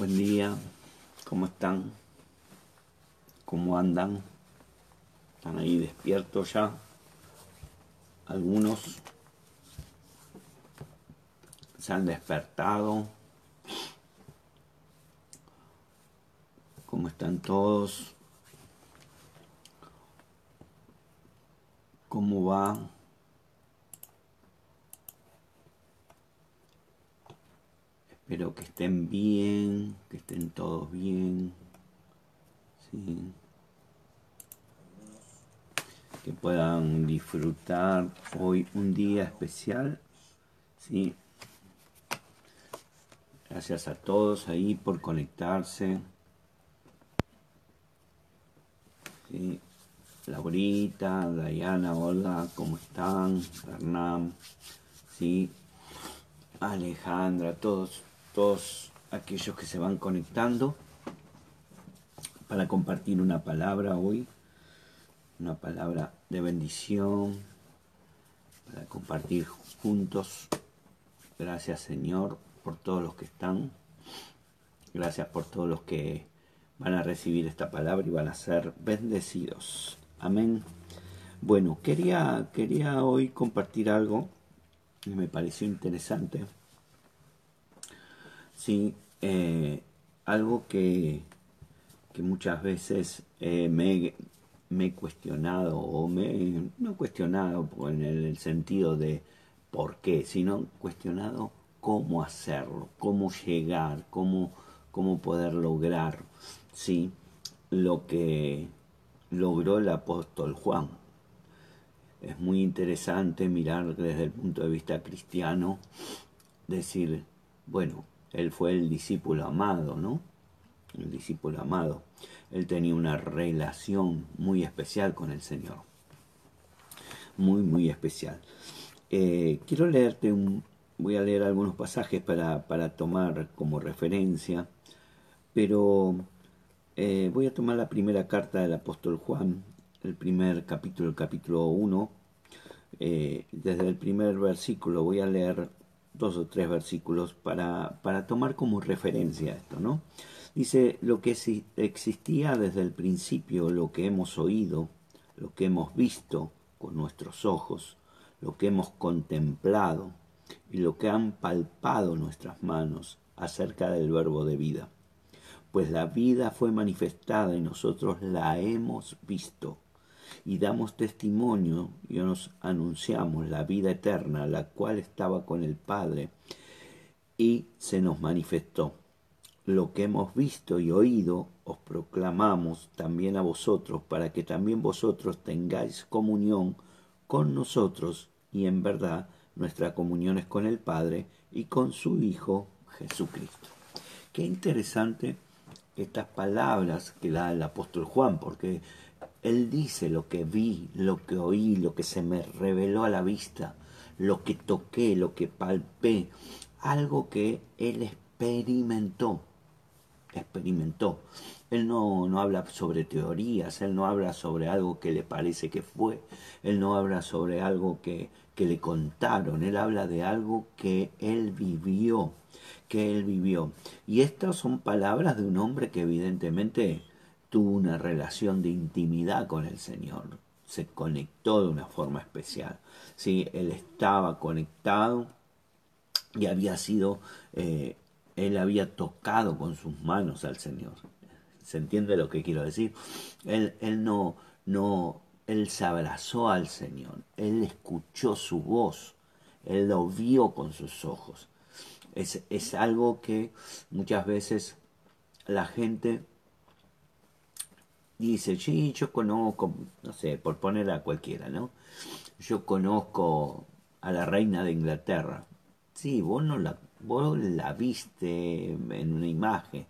Buen día, ¿cómo están? ¿Cómo andan? ¿Están ahí despiertos ya? Algunos se han despertado. ¿Cómo están todos? ¿Cómo va? Espero que estén bien, que estén todos bien. Que puedan disfrutar hoy un día especial. Gracias a todos ahí por conectarse. ¿sí? Laurita, Diana, hola, ¿cómo están? Hernán, ¿sí? Alejandra, todos todos aquellos que se van conectando para compartir una palabra hoy, una palabra de bendición, para compartir juntos. Gracias Señor por todos los que están. Gracias por todos los que van a recibir esta palabra y van a ser bendecidos. Amén. Bueno, quería, quería hoy compartir algo que me pareció interesante Sí, eh, algo que, que, muchas veces eh, me, he cuestionado, o me, no cuestionado en el sentido de por qué, sino cuestionado cómo hacerlo, cómo llegar, cómo, cómo poder lograr ¿sí? lo que logró el apóstol Juan. Es muy interesante mirar desde el punto de vista cristiano, decir, bueno, él fue el discípulo amado, ¿no? El discípulo amado. Él tenía una relación muy especial con el Señor. Muy, muy especial. Eh, quiero leerte un... Voy a leer algunos pasajes para, para tomar como referencia, pero eh, voy a tomar la primera carta del apóstol Juan, el primer capítulo, el capítulo 1, eh, desde el primer versículo voy a leer dos o tres versículos para, para tomar como referencia esto, ¿no? Dice, lo que existía desde el principio, lo que hemos oído, lo que hemos visto con nuestros ojos, lo que hemos contemplado y lo que han palpado nuestras manos acerca del verbo de vida. Pues la vida fue manifestada y nosotros la hemos visto y damos testimonio y nos anunciamos la vida eterna, la cual estaba con el Padre, y se nos manifestó. Lo que hemos visto y oído os proclamamos también a vosotros, para que también vosotros tengáis comunión con nosotros, y en verdad nuestra comunión es con el Padre y con su Hijo Jesucristo. Qué interesante estas palabras que da el apóstol Juan, porque él dice lo que vi, lo que oí, lo que se me reveló a la vista, lo que toqué, lo que palpé, algo que él experimentó, experimentó. Él no, no habla sobre teorías, él no habla sobre algo que le parece que fue, él no habla sobre algo que, que le contaron, él habla de algo que él vivió, que él vivió. Y estas son palabras de un hombre que evidentemente tuvo una relación de intimidad con el Señor, se conectó de una forma especial. ¿sí? Él estaba conectado y había sido, eh, él había tocado con sus manos al Señor. ¿Se entiende lo que quiero decir? Él, él no, no, él se abrazó al Señor, él escuchó su voz, él lo vio con sus ojos. Es, es algo que muchas veces la gente dice, sí, yo conozco, no sé, por poner a cualquiera, ¿no? Yo conozco a la reina de Inglaterra. Sí, vos no la, vos la viste en una imagen,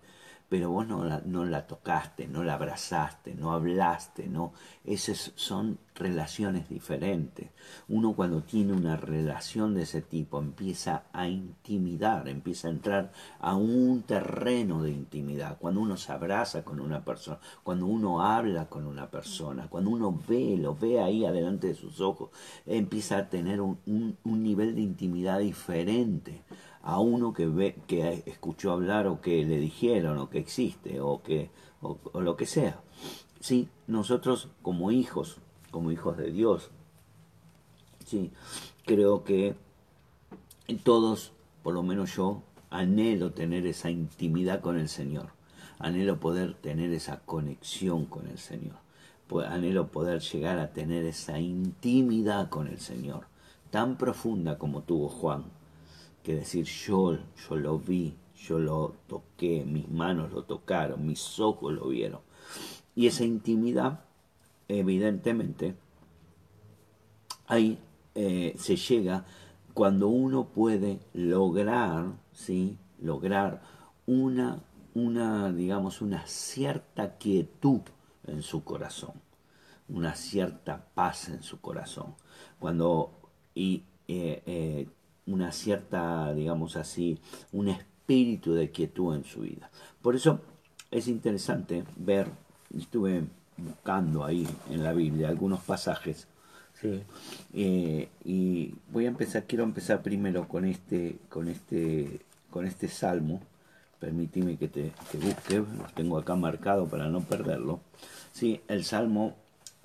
pero vos no la, no la tocaste, no la abrazaste, no hablaste, no. Esas son relaciones diferentes. Uno cuando tiene una relación de ese tipo empieza a intimidar, empieza a entrar a un terreno de intimidad. Cuando uno se abraza con una persona, cuando uno habla con una persona, cuando uno ve, lo ve ahí adelante de sus ojos, empieza a tener un, un, un nivel de intimidad diferente a uno que ve, que escuchó hablar o que le dijeron o que existe o que o, lo que sea. Sí, nosotros como hijos, como hijos de Dios, sí, creo que todos, por lo menos yo, anhelo tener esa intimidad con el Señor, anhelo poder tener esa conexión con el Señor, anhelo poder llegar a tener esa intimidad con el Señor, tan profunda como tuvo Juan, que decir yo, yo lo vi, yo lo toqué, mis manos lo tocaron, mis ojos lo vieron. Y esa intimidad, evidentemente, ahí eh, se llega cuando uno puede lograr, ¿sí? Lograr una, una, digamos, una cierta quietud en su corazón, una cierta paz en su corazón. Cuando, y eh, eh, una cierta, digamos así, un espíritu de quietud en su vida. Por eso es interesante ver, estuve buscando ahí en la Biblia algunos pasajes, eh, y voy a empezar, quiero empezar primero con este, con este, con este salmo. Permíteme que te busque, lo tengo acá marcado para no perderlo. Sí, el Salmo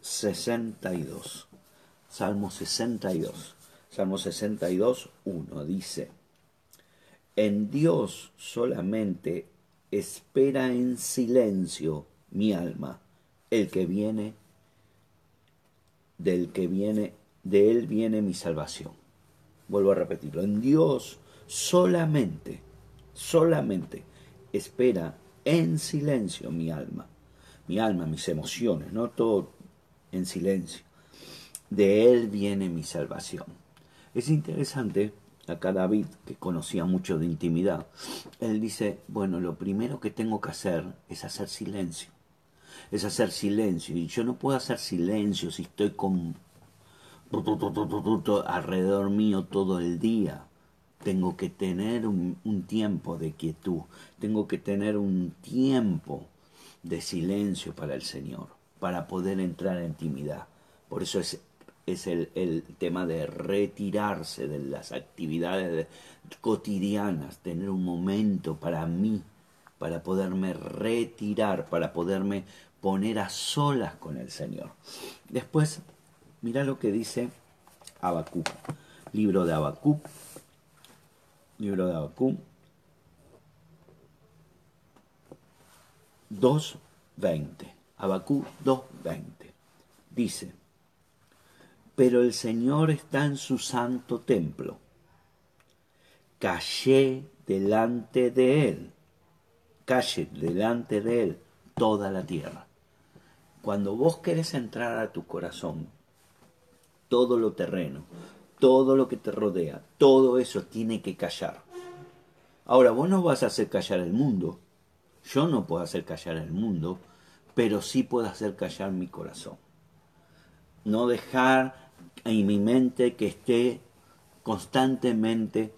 62. Salmo 62. Salmo 62, 1 dice, En Dios solamente espera en silencio mi alma, el que viene, del que viene, de él viene mi salvación. Vuelvo a repetirlo, en Dios solamente, solamente espera en silencio mi alma, mi alma, mis emociones, no todo en silencio. De él viene mi salvación. Es interesante, acá David, que conocía mucho de intimidad, él dice, bueno, lo primero que tengo que hacer es hacer silencio. Es hacer silencio. Y yo no puedo hacer silencio si estoy con alrededor mío todo el día. Tengo que tener un, un, tiempo de quietud, tengo que tener un tiempo de silencio para el Señor, para poder entrar en intimidad. Por eso es es el, tema de retirarse de las actividades cotidianas, tener un momento para mí, para poderme retirar, para poderme poner a solas con el Señor. Después, mira lo que dice Habacuc, libro de Habacuc, libro de Habacuc, 2.20, Habacuc 2.20, dice, pero el Señor está en su santo templo. Callé delante de Él, calle delante de Él toda la tierra. Cuando vos querés entrar a tu corazón, todo lo terreno, todo lo que te rodea, todo eso tiene que callar. Ahora, vos no vas a hacer callar el mundo, yo no puedo hacer callar el mundo, pero sí puedo hacer callar mi corazón. No dejar en mi mente que esté constantemente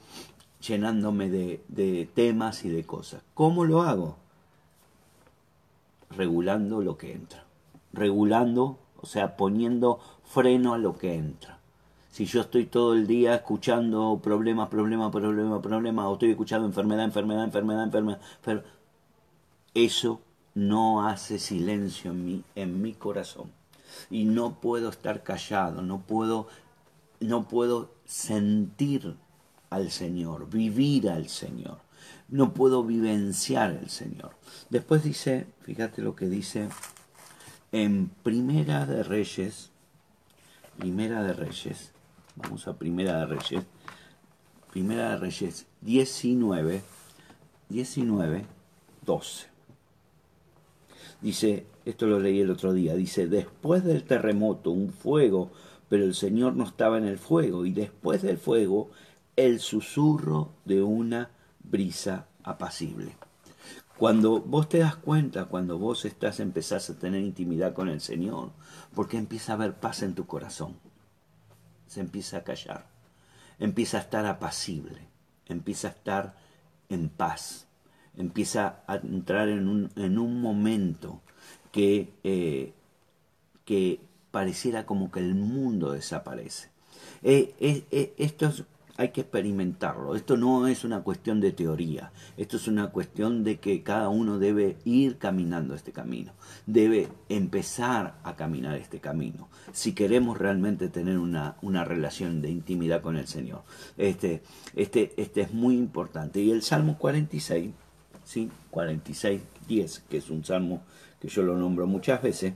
llenándome de, temas y de cosas. ¿Cómo lo hago? Regulando lo que entra. Regulando, o sea, poniendo freno a lo que entra. Si yo estoy todo el día escuchando problemas, problemas, problemas, problemas, o estoy escuchando enfermedad, enfermedad, enfermedad, enfermedad, eso no hace silencio en en mi corazón y no puedo estar callado, no puedo, no puedo sentir al Señor, vivir al Señor, no puedo vivenciar al Señor. Después dice, fíjate lo que dice en Primera de Reyes, Primera de Reyes, vamos a Primera de Reyes, Primera de Reyes 19, 19, 12. Dice, esto lo leí el otro día, dice, después del terremoto un fuego, pero el Señor no estaba en el fuego, y después del fuego el susurro de una brisa apacible. Cuando vos te das cuenta, cuando vos estás, empezás a tener intimidad con el Señor, porque empieza a haber paz en tu corazón, se empieza a callar, empieza a estar apacible, empieza a estar en paz, empieza a entrar en un, en un momento que, eh, que pareciera como que el mundo desaparece. Eh, eh, esto hay que experimentarlo. Esto no es una cuestión de teoría, esto es una cuestión de que cada uno debe ir caminando este camino, debe empezar a caminar este camino, si queremos realmente tener una, una relación de intimidad con el Señor. Este, este, este es muy importante. Y el Salmo 46, ¿sí? 46, 10, que es un salmo que yo lo nombro muchas veces,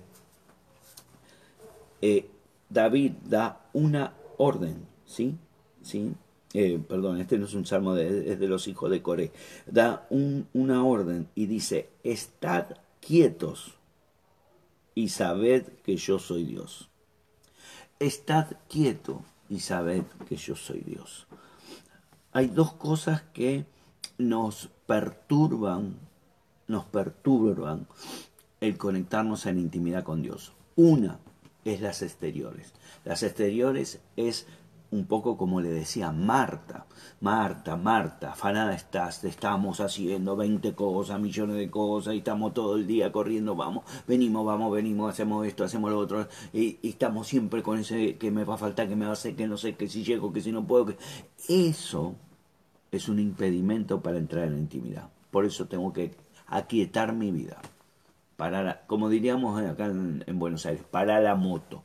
eh, David da una orden, ¿sí? ¿Sí? Eh, perdón, este no es un salmo, de, es de los hijos de Coré, da una orden y dice, estad quietos y sabed que yo soy Dios. Estad quieto y sabed que yo soy Dios. Hay dos cosas que nos perturban, nos perturban el conectarnos en intimidad con Dios. Una es las exteriores. Las exteriores es un poco como le decía Marta, Marta, Marta, afanada estás, estamos haciendo 20 cosas, millones de cosas, y estamos todo el día corriendo, vamos, venimos, vamos, venimos, hacemos esto, hacemos lo otro, y, estamos siempre con ese que me va a faltar, que me va a hacer, que no sé, que si llego, que si no puedo, que... Eso es un impedimento para entrar en la intimidad. Por eso tengo que aquietar mi vida. Para, como diríamos acá en, en Buenos Aires, para la moto,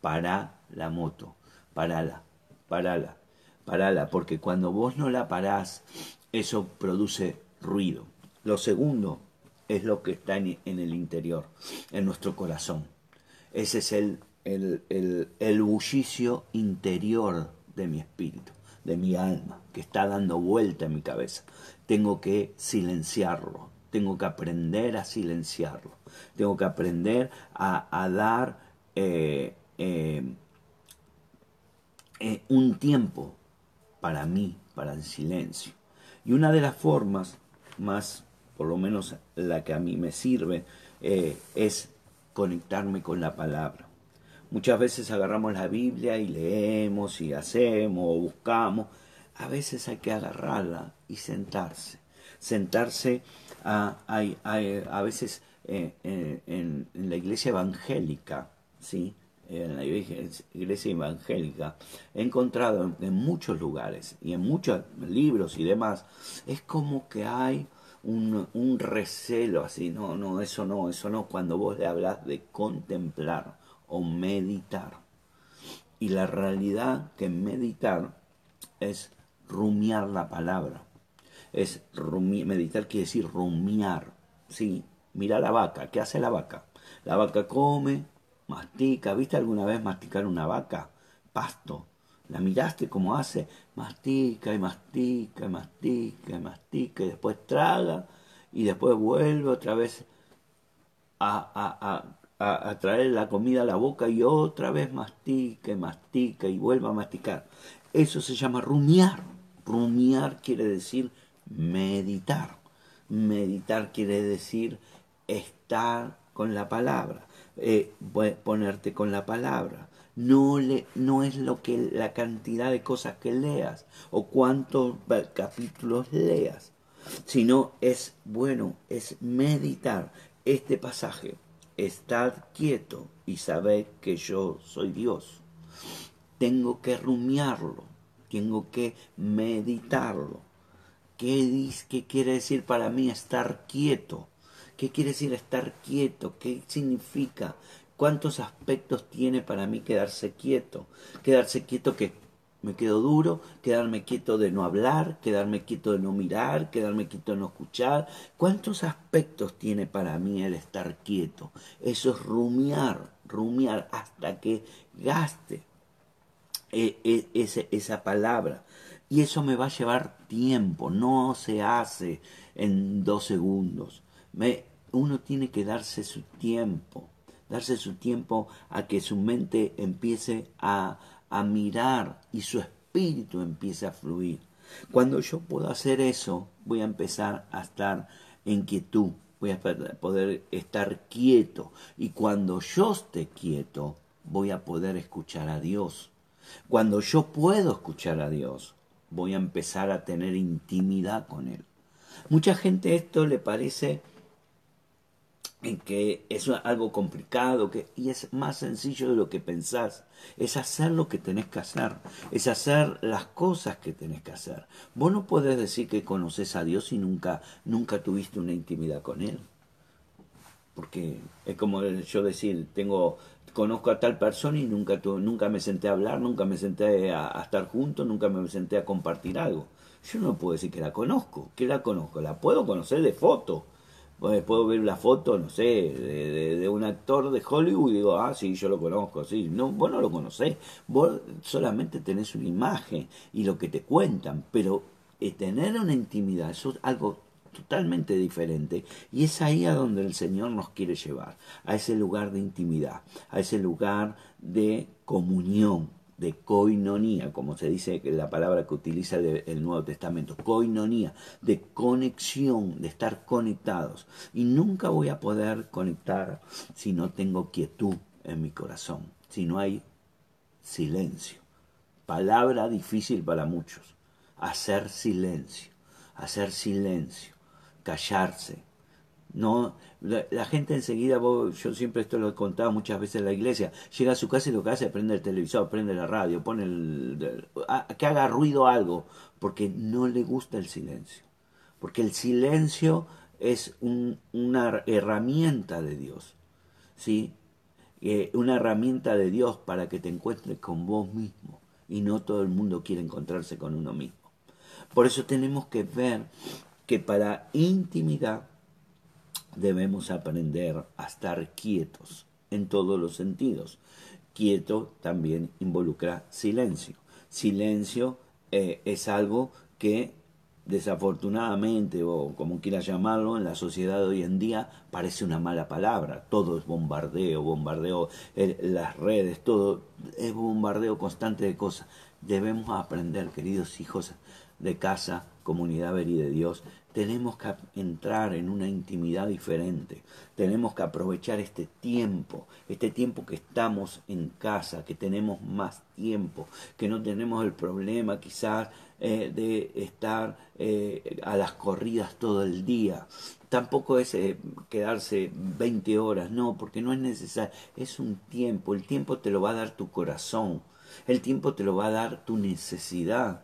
para la moto parala, parala, parala, porque cuando vos no la parás, eso produce ruido. Lo segundo es lo que está en, el interior, en nuestro corazón. Ese es el, el, el, el bullicio interior de mi espíritu, de mi alma, que está dando vuelta en mi cabeza. Tengo que silenciarlo, tengo que aprender a silenciarlo, tengo que aprender a, dar eh, eh, eh, un tiempo para mí, para el silencio. Y una de las formas más, por lo menos la que a mí me sirve, es conectarme con la palabra. Muchas veces agarramos la Biblia y leemos y hacemos o buscamos. A veces hay que agarrarla y sentarse. Sentarse a, a, veces eh, en, en, la iglesia evangélica, ¿sí? en la iglesia evangélica, he encontrado en, muchos lugares y en muchos libros y demás, es como que hay un, un, recelo así, no, no, eso no, eso no, cuando vos le hablas de contemplar o meditar. Y la realidad que meditar es rumiar la palabra. Es meditar quiere decir rumiar. Sí, mira la vaca, ¿qué hace la vaca? La vaca come, mastica. ¿Viste alguna vez masticar una vaca? Pasto. ¿La miraste cómo hace? Mastica y mastica y mastica y mastica y después traga y después vuelve otra vez a, a, a, traer la comida a la boca y otra vez mastica mastica y vuelve a masticar. Eso se llama rumiar. Rumiar quiere decir meditar. Meditar quiere decir estar con la palabra eh, ponerte con la palabra. No, le, no es lo que la cantidad de cosas que leas o cuántos capítulos leas, sino es bueno, es meditar este pasaje. Estad quieto y sabed que yo soy Dios. Tengo que rumiarlo, tengo que meditarlo. ¿Qué, ¿Qué quiere decir para mí estar quieto? ¿Qué quiere decir estar quieto? ¿Qué significa? ¿Cuántos aspectos tiene para mí quedarse quieto? Quedarse quieto que me quedo duro, quedarme quieto de no hablar, quedarme quieto de no mirar, quedarme quieto de no escuchar. ¿Cuántos aspectos tiene para mí el estar quieto? Eso es rumiar, rumiar hasta que gaste e, e, esa palabra. Y eso me va a llevar tiempo, no se hace en dos segundos uno tiene que darse su tiempo, darse su tiempo a que su mente empiece a, a mirar y su espíritu empiece a fluir. Cuando yo puedo hacer eso, voy a empezar a estar en quietud, voy a poder estar quieto. Y cuando yo esté quieto, voy a poder escuchar a Dios. Cuando yo puedo escuchar a Dios, voy a empezar a tener intimidad con Él. Mucha gente esto le parece en que es algo complicado que, y es más sencillo de lo que pensás. Es hacer lo que tenés que hacer, es hacer las cosas que tenés que hacer. Vos no podés decir que conoces a Dios y nunca, nunca tuviste una intimidad con Él. Porque es como yo decir, tengo, conozco a tal persona y nunca, nunca me senté a hablar, nunca me senté a, estar juntos, nunca me senté a compartir algo. Yo no puedo decir que la conozco, que la conozco, la puedo conocer de foto puedo ver la foto, no sé, de, un actor de Hollywood y digo, ah, sí, yo lo conozco, sí. No, vos no lo conocés, vos solamente tenés una imagen y lo que te cuentan, pero eh, tener una intimidad, eso es algo totalmente diferente y es ahí a donde el Señor nos quiere llevar, a ese lugar de intimidad, a ese lugar de comunión, de coinonía, como se dice la palabra que utiliza el, Nuevo Testamento, coinonía, de conexión, de estar conectados. Y nunca voy a poder conectar si no tengo quietud en mi corazón, si no hay silencio. Palabra difícil para muchos. Hacer silencio, hacer silencio, callarse, no, la, gente enseguida, yo siempre esto lo he contado muchas veces en la iglesia, llega a su casa y lo que hace es prende el televisor, prende la radio, pone el, que haga ruido algo, porque no le gusta el silencio. Porque el silencio es una herramienta de Dios, ¿sí? Eh, una herramienta de Dios para que te encuentres con vos mismo. Y no todo el mundo quiere encontrarse con uno mismo. Por eso tenemos que ver que para intimidad debemos aprender a estar quietos en todos los sentidos. Quieto también involucra silencio. Silencio eh, es algo que desafortunadamente, o como quiera llamarlo, en la sociedad de hoy en día parece una mala palabra. Todo es bombardeo, bombardeo, las redes, todo es bombardeo constante de cosas. Debemos aprender, queridos hijos de casa, comunidad Veri de Dios, tenemos que entrar en una intimidad diferente. Tenemos que aprovechar este tiempo, este tiempo que estamos en casa, que tenemos más tiempo, que no tenemos el problema quizás eh, de estar eh, a las corridas todo el día. Tampoco es eh, quedarse 20 horas, no, porque no es necesario. Es un tiempo, el tiempo te lo va a dar tu corazón, el tiempo te lo va a dar tu necesidad.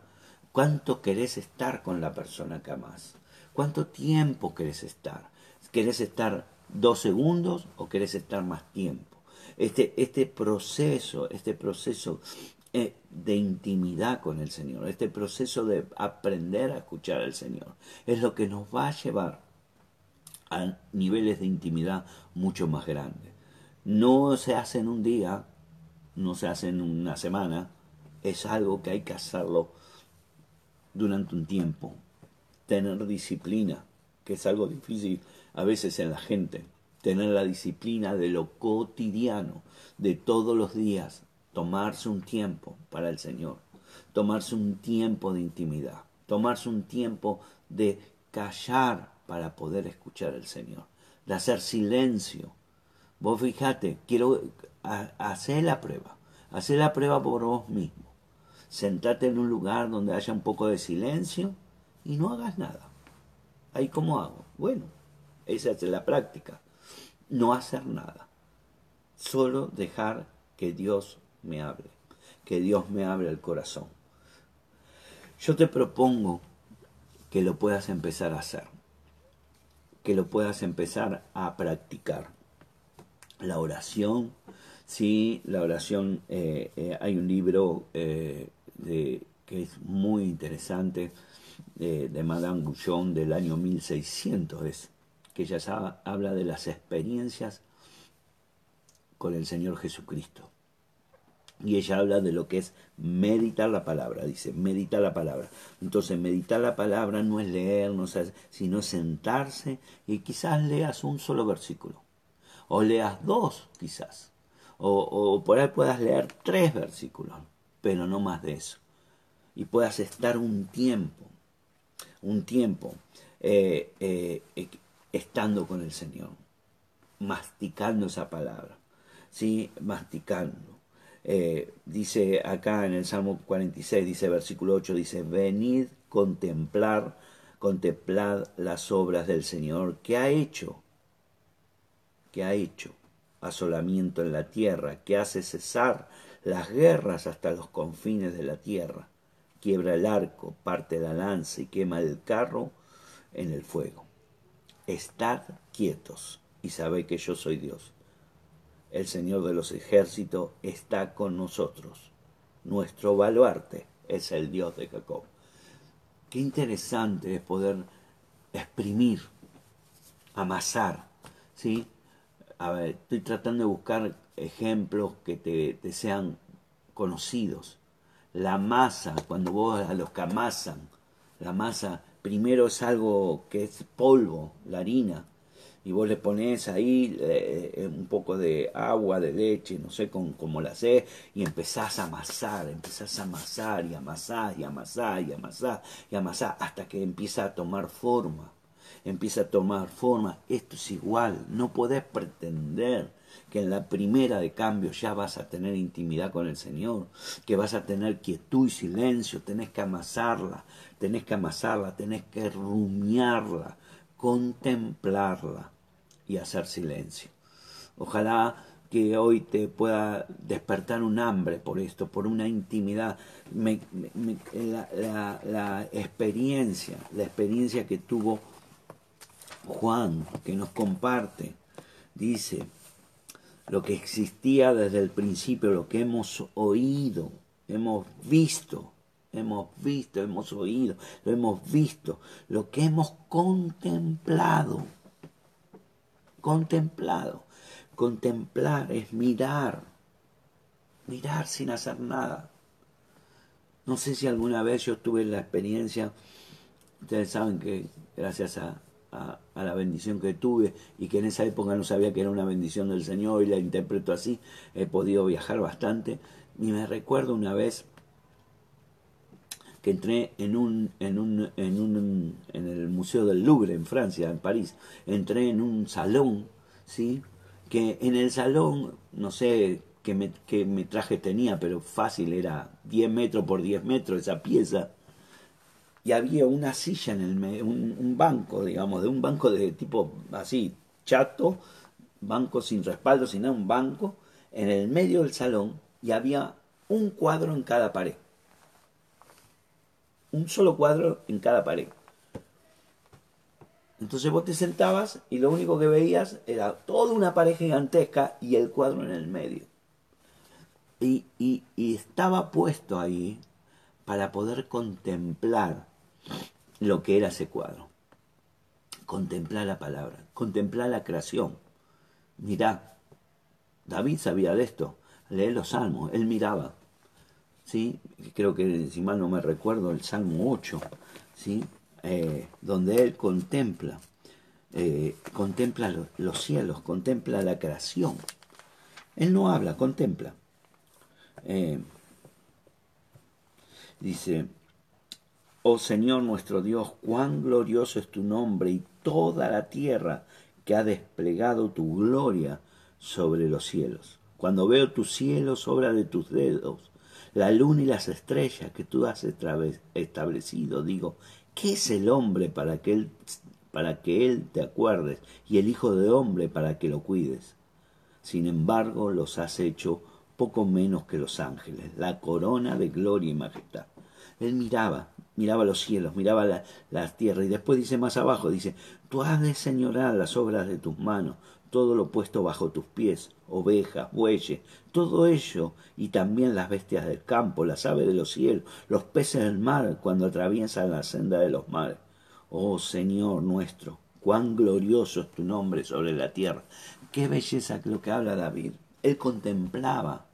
¿Cuánto querés estar con la persona que amas? ¿Cuánto tiempo querés estar? ¿Querés estar dos segundos o querés estar más tiempo? Este, este proceso, este proceso eh, de intimidad con el Señor, este proceso de aprender a escuchar al Señor, es lo que nos va a llevar a niveles de intimidad mucho más grandes. No se hace en un día, no se hace en una semana, es algo que hay que hacerlo durante un tiempo, tener disciplina, que es algo difícil a veces en la gente, tener la disciplina de lo cotidiano, de todos los días, tomarse un tiempo para el Señor, tomarse un tiempo de intimidad, tomarse un tiempo de callar para poder escuchar al Señor, de hacer silencio. Vos fíjate, quiero hacer la prueba, hacer la prueba por vos mismo. Sentate en un lugar donde haya un poco de silencio y no hagas nada. ¿Ahí cómo hago? Bueno, esa es la práctica. No hacer nada. Solo dejar que Dios me hable. Que Dios me hable el corazón. Yo te propongo que lo puedas empezar a hacer. Que lo puedas empezar a practicar. La oración. Sí, la oración. Eh, eh, hay un libro eh, que es muy interesante de, Madame Gouchon del año 1600, es, que ella habla de las experiencias con el Señor Jesucristo. Y ella habla de lo que es meditar la palabra, dice, meditar la palabra. Entonces, meditar la palabra no es leer, no sino sentarse y quizás leas un solo versículo. O leas dos, quizás. O por ahí puedas leer tres versículos, pero no más de eso. Y puedas estar un tiempo un tiempo eh, eh, estando con el Señor, masticando esa palabra, ¿sí? Masticando. Eh, dice acá en el Salmo 46, dice versículo 8, dice, venid contemplar, contemplad las obras del Señor que ha hecho. que ha hecho asolamiento en la tierra, que hace cesar las guerras hasta los confines de la tierra, quiebra el arco, parte la lanza y quema el carro en el fuego. Estad quietos y sabed que yo soy Dios. El Señor de los ejércitos está con nosotros. Nuestro baluarte es el Dios de Jacob. Qué interesante es poder exprimir, amasar, ¿sí? Estoy tratando de buscar ejemplos que te, te sean conocidos. La masa, cuando vos a los que amasan, la masa primero es algo que es polvo, la harina, y vos le pones ahí eh, un poco de agua, de leche, no sé cómo, cómo la sé, y empezás a amasar, empezás a amasar y amasar y amasar y amasar y amasar hasta que empieza a tomar forma, empieza a tomar forma. Esto es igual, no podés pretender que en la primera de cambio ya vas a tener intimidad con el Señor, que vas a tener quietud y silencio, tenés que amasarla, tenés que amasarla, tenés que rumiarla, contemplarla y hacer silencio. Ojalá que hoy te pueda despertar un hambre por esto, por una intimidad. la, la, experiencia, la experiencia que tuvo Juan, que nos comparte, dice, lo que existía desde el principio, lo que hemos oído, hemos visto, hemos visto, hemos oído, lo hemos visto, lo que hemos contemplado. Contemplado. Contemplar es mirar, mirar sin hacer nada. No sé si alguna vez yo tuve la experiencia, ustedes saben que gracias a, a, la bendición que tuve y que en esa época no sabía que era una bendición del Señor y la interpreto así, he podido viajar bastante. Y me recuerdo una vez que entré en un, en un, en un, en el Museo del Louvre en Francia, en París, entré en un salón, ¿sí? que en el salón, no sé qué, qué metraje tenía, pero fácil, era 10 metros por 10 metros esa pieza, y había una silla en el medio, un, banco, digamos, de un banco de tipo así, chato, banco sin respaldo, sino un banco, en el medio del salón, y había un cuadro en cada pared un solo cuadro en cada pared. Entonces vos te sentabas y lo único que veías era toda una pared gigantesca y el cuadro en el medio. Y, y, estaba puesto ahí para poder contemplar lo que era ese cuadro. Contemplar la palabra, contemplar la creación. Mirá, David sabía de esto, lee los salmos, él miraba. ¿sí? creo que si mal no me recuerdo el Salmo 8, ¿sí? Eh, donde él contempla, eh, contempla los cielos, contempla la creación. Él no habla, contempla. Eh, dice, oh Señor nuestro Dios, cuán glorioso es tu nombre y toda la tierra que ha desplegado tu gloria sobre los cielos. Cuando veo tus cielos, obra de tus dedos, la luna y las estrellas que tú has establecido. Digo, ¿qué es el hombre para que él, para que él te acuerdes y el hijo de hombre para que lo cuides? Sin embargo, los has hecho poco menos que los ángeles, la corona de gloria y majestad. Él miraba, miraba los cielos, miraba la, tierra y después dice más abajo, dice, tú has de señorar las obras de tus manos, todo lo puesto bajo tus pies, ovejas, bueyes, todo ello, y también las bestias del campo, las aves de los cielos, los peces del mar, cuando atraviesan la senda de los mares. Oh Señor nuestro, cuán glorioso es tu nombre sobre la tierra. Qué belleza lo que habla David. Él contemplaba.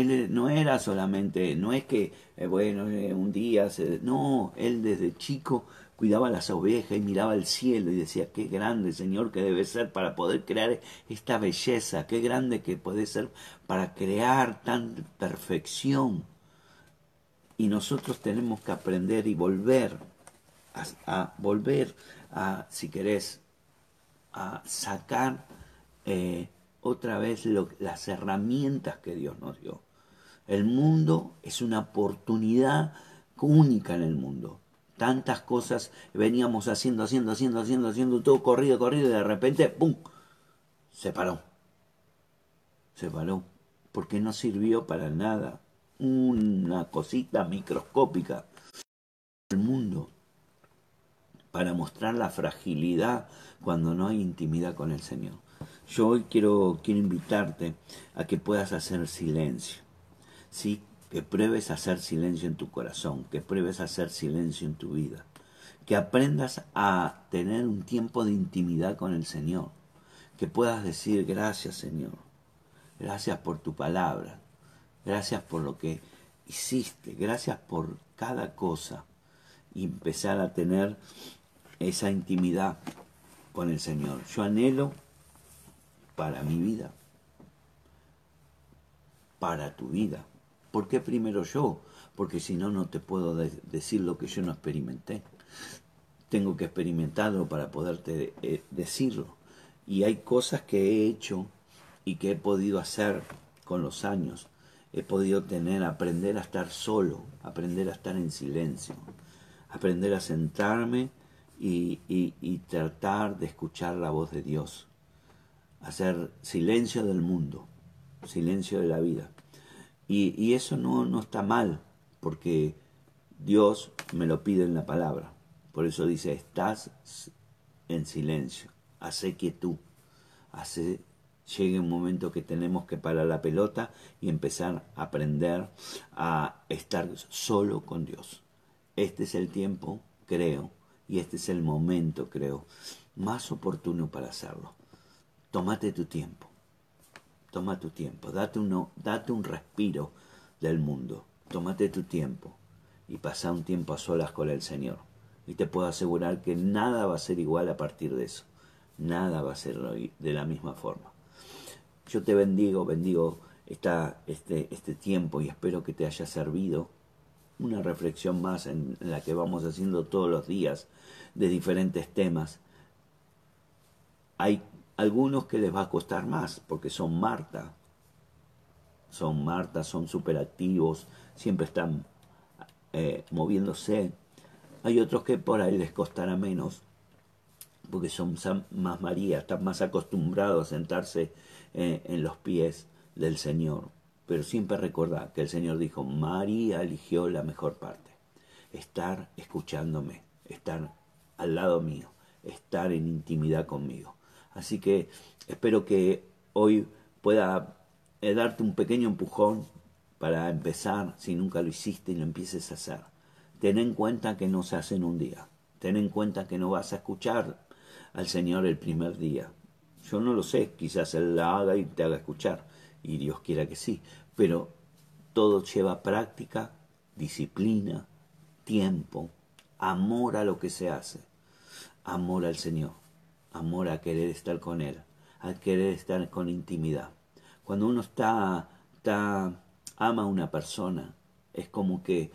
Él no era solamente, no es que, eh, bueno, eh, un día, se, no, él desde chico cuidaba las ovejas y miraba al cielo y decía, qué grande Señor que debe ser para poder crear esta belleza, qué grande que puede ser para crear tanta perfección. Y nosotros tenemos que aprender y volver a, volver a, si querés, a sacar eh, otra vez las herramientas que Dios nos dio. El mundo es una oportunidad única en el mundo tantas cosas veníamos haciendo, haciendo, haciendo, haciendo, haciendo todo corrido, corrido, y de repente, ¡pum! se paró. Se paró porque no sirvió para nada. Una cosita microscópica del mundo para mostrar la fragilidad cuando no hay intimidad con el Señor. Yo hoy quiero, quiero invitarte a que puedas hacer silencio. ¿Sí? Que pruebes a hacer silencio en tu corazón, que pruebes a hacer silencio en tu vida. Que aprendas a tener un tiempo de intimidad con el Señor. Que puedas decir gracias Señor. Gracias por tu palabra. Gracias por lo que hiciste. Gracias por cada cosa. Y empezar a tener esa intimidad con el Señor. Yo anhelo para mi vida, para tu vida. ¿Por qué primero yo? Porque si no, no te puedo decir lo que yo no experimenté. Tengo que experimentarlo para poderte eh, decirlo. Y hay cosas que he hecho y que he podido hacer con los años. He podido tener, aprender a estar solo, aprender a estar en silencio, aprender a sentarme y, tratar de escuchar la voz de Dios, hacer silencio del mundo, silencio de la vida. Y, eso no, no está mal, porque Dios me lo pide en la palabra. Por eso dice, estás en silencio, hace quietud, hace llegue un momento que tenemos que parar la pelota y empezar a aprender a estar solo con Dios. Este es el tiempo, creo, y este es el momento, creo, más oportuno para hacerlo. Tómate tu tiempo. Toma tu tiempo. Date, uno, date un respiro del mundo. Tómate tu tiempo y pasa un tiempo a solas con el Señor. Y te puedo asegurar que nada va a ser igual a partir de eso. Nada va a ser de la misma forma. Yo te bendigo, bendigo este, este tiempo y espero que te haya servido una reflexión más en la que vamos haciendo todos los días de diferentes temas. Hay algunos que les va a costar más porque son Marta. Son Marta, son superactivos, siempre están eh, moviéndose. Hay otros que por ahí les costará menos porque son más María, están más acostumbrados a sentarse eh, en los pies del Señor. Pero siempre recordad que el Señor dijo, María eligió la mejor parte, estar escuchándome, estar al lado mío, estar en intimidad conmigo. Así que espero que hoy pueda eh, darte un pequeño empujón para empezar, si nunca lo hiciste y lo empieces a hacer. Ten en cuenta que no se hace en un día. Ten en cuenta que no vas a escuchar al Señor el primer día. Yo no lo sé, quizás Él la haga y te haga escuchar, y Dios quiera que sí, pero todo lleva práctica, disciplina, tiempo, amor a lo que se hace, amor al Señor, amor a querer estar con Él, a querer estar con intimidad. Cuando uno está, está ama a una persona, es como que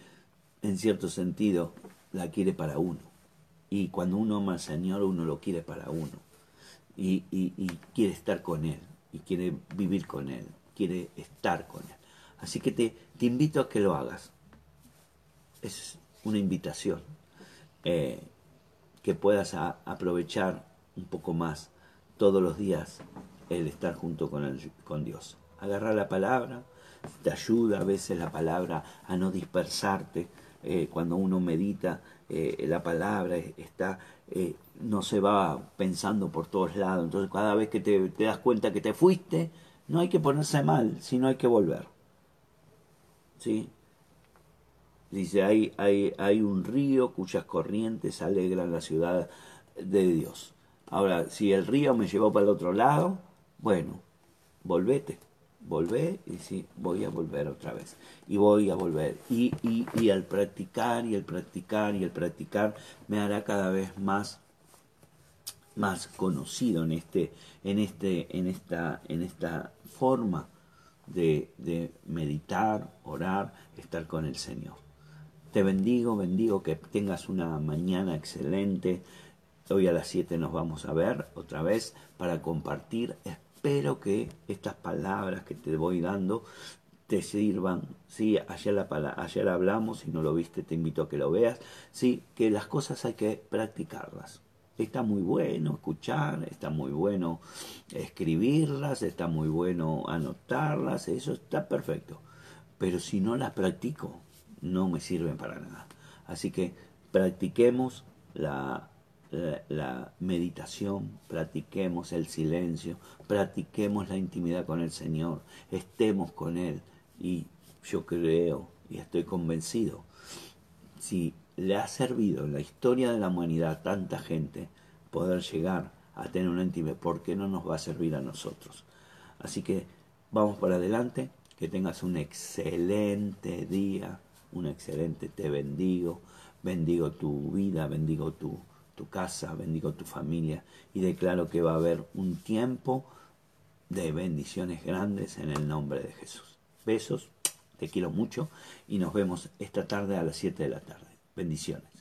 en cierto sentido la quiere para uno. Y cuando uno ama al Señor, uno lo quiere para uno. Y, y quiere estar con Él, y quiere vivir con Él, quiere estar con Él. Así que te, te invito a que lo hagas. Es una invitación. Eh, que puedas aprovechar un poco más todos los días el estar junto con, el, con Dios. Agarrar la palabra, te ayuda a veces la palabra a no dispersarte. Eh, cuando uno medita eh, la palabra, está, no se va pensando por todos lados. Entonces cada vez que te, te das cuenta que te fuiste, no hay que ponerse mal, sino hay que volver. ¿sí? Dice, hay, hay, hay un río cuyas corrientes alegran la ciudad de Dios. Ahora, si el río me llevó para el otro lado, bueno, volvete, volvé y sí, voy a volver otra vez. Y voy a volver. Y, y, y al practicar y el practicar y el practicar me hará cada vez más más conocido en este en este en esta en esta forma de, meditar, orar, estar con el Señor. Te bendigo, bendigo que tengas una mañana excelente. Hoy a las 7 nos vamos a ver otra vez para compartir. Espero que estas palabras que te voy dando te sirvan. Sí, ayer, la, ayer hablamos, si no lo viste te invito a que lo veas. Sí, que las cosas hay que practicarlas. Está muy bueno escuchar, está muy bueno escribirlas, está muy bueno anotarlas, eso está perfecto. Pero si no las practico, no me sirven para nada. Así que practiquemos la, meditación, practiquemos el silencio, practiquemos la intimidad con el Señor, estemos con Él. Y yo creo y estoy convencido, si le ha servido en la historia de la humanidad a tanta gente poder llegar a tener una intimidad, ¿por qué no nos va a servir a nosotros? Así que vamos para adelante, que tengas un excelente día, un excelente, te bendigo, bendigo tu vida, bendigo tu, tu casa, bendigo tu familia y declaro que va a haber un tiempo de bendiciones grandes en el nombre de Jesús. Besos, te quiero mucho y nos vemos esta tarde a las 7 de la tarde. Bendiciones.